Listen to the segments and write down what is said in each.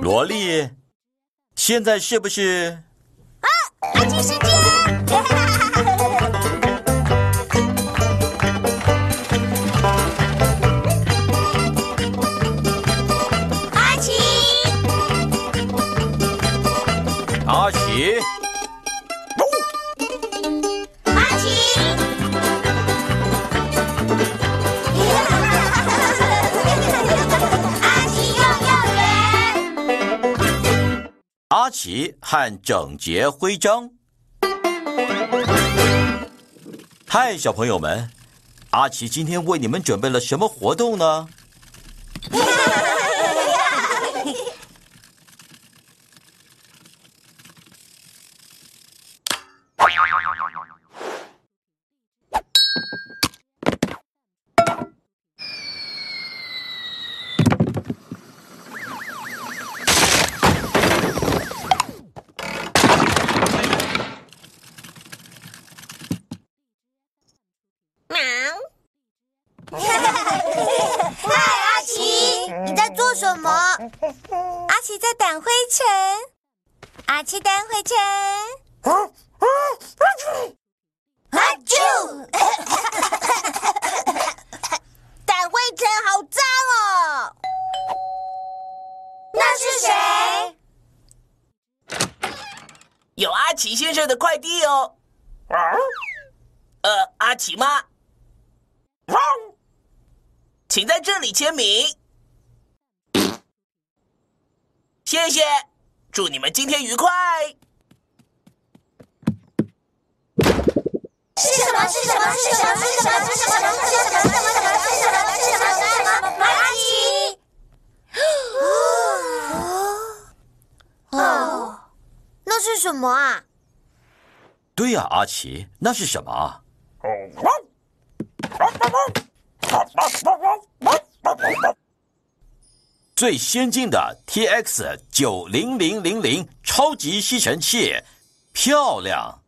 萝莉，现在是不是？啊，阿奇时间！阿奇，阿奇，齐和整洁徽章。嗨，小朋友们，阿奇今天为你们准备了什么活动呢？喵。嗨，阿奇，你在做什么？阿奇在掸灰尘。阿奇掸灰尘。阿啾！掸灰尘好脏哦。那是谁？有阿奇先生的快递哦。呃，阿奇吗？请在这里签名，谢谢。祝你们今天愉快。是什么？是什么？是什么？是什么？是什么？是什么？是什么？是什么？是什么？是什么？是什么？是什么？阿奇。哦，那是什么？啊？对呀、阿奇，那是什么？啊？最先进的 TX 九零零零零超级吸尘器，漂亮！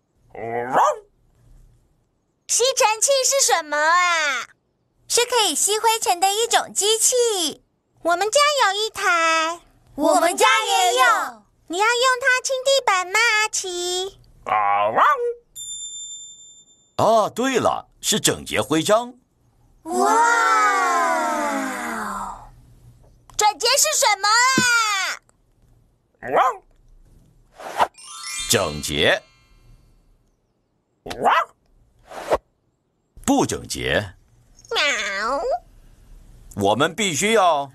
吸尘器是什么啊？是可以吸灰尘的一种机器。我们家有一台，我们家也有。你要用它清地板吗，阿奇？哦，对了，是整洁徽章。哇！整洁是什么啊？整洁，不整洁，喵！我们必须要。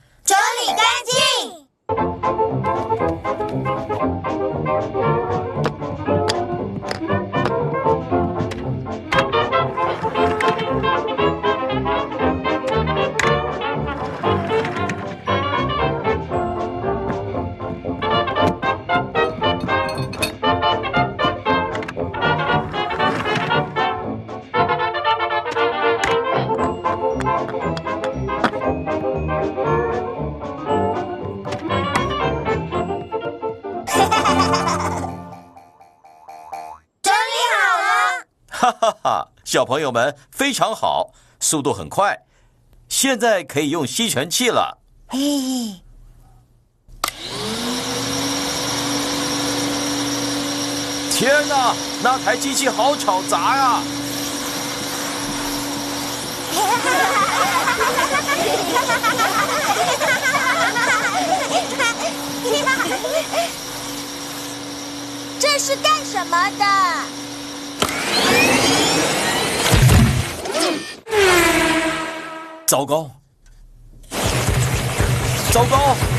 小朋友们非常好，速度很快，现在可以用吸尘器了。嘿，天哪，那台机器好吵杂呀！这是干什么的？糟糕，糟糕！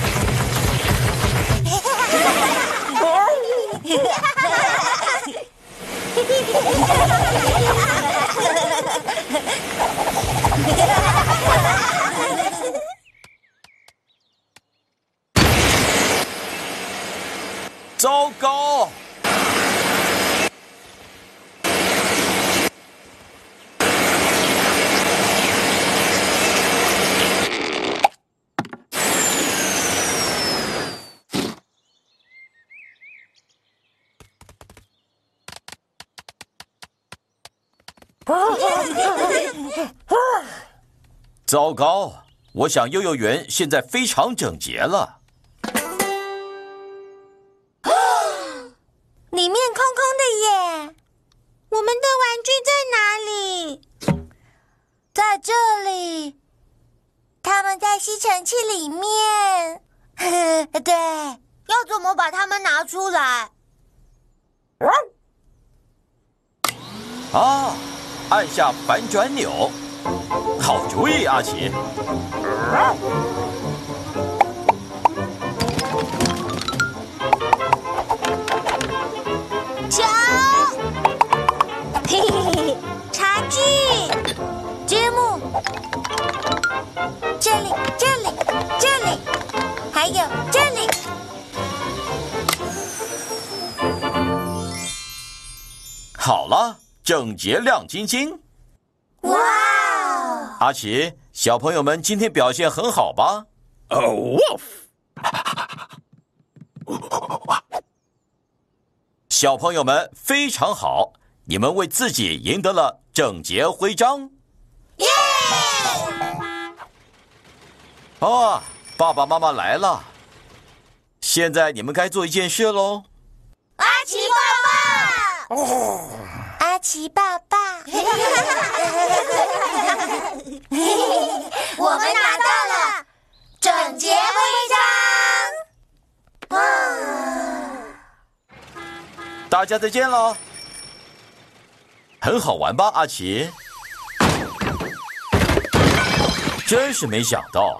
糟糕我想幼儿园现在非常整洁了。里面空空的耶。我们的玩具在哪里？在这里。他们在吸尘器里面。对。要怎么？把它们拿出来。啊按下反转钮。好主意，阿奇。瞧，嘿嘿嘿，茶具，积木，这里，这里，这里，还有这里。好了，整洁亮晶晶。哇哦！阿奇，小朋友们今天表现很好吧？哦，小朋友们非常好，你们为自己赢得了整洁徽章。耶！哦，爸爸妈妈来了，现在你们该做一件事喽。阿奇爸爸，哦，阿奇爸爸，我们拿到了整洁徽章。哇！大家再见喽，很好玩吧，阿奇？真是没想到。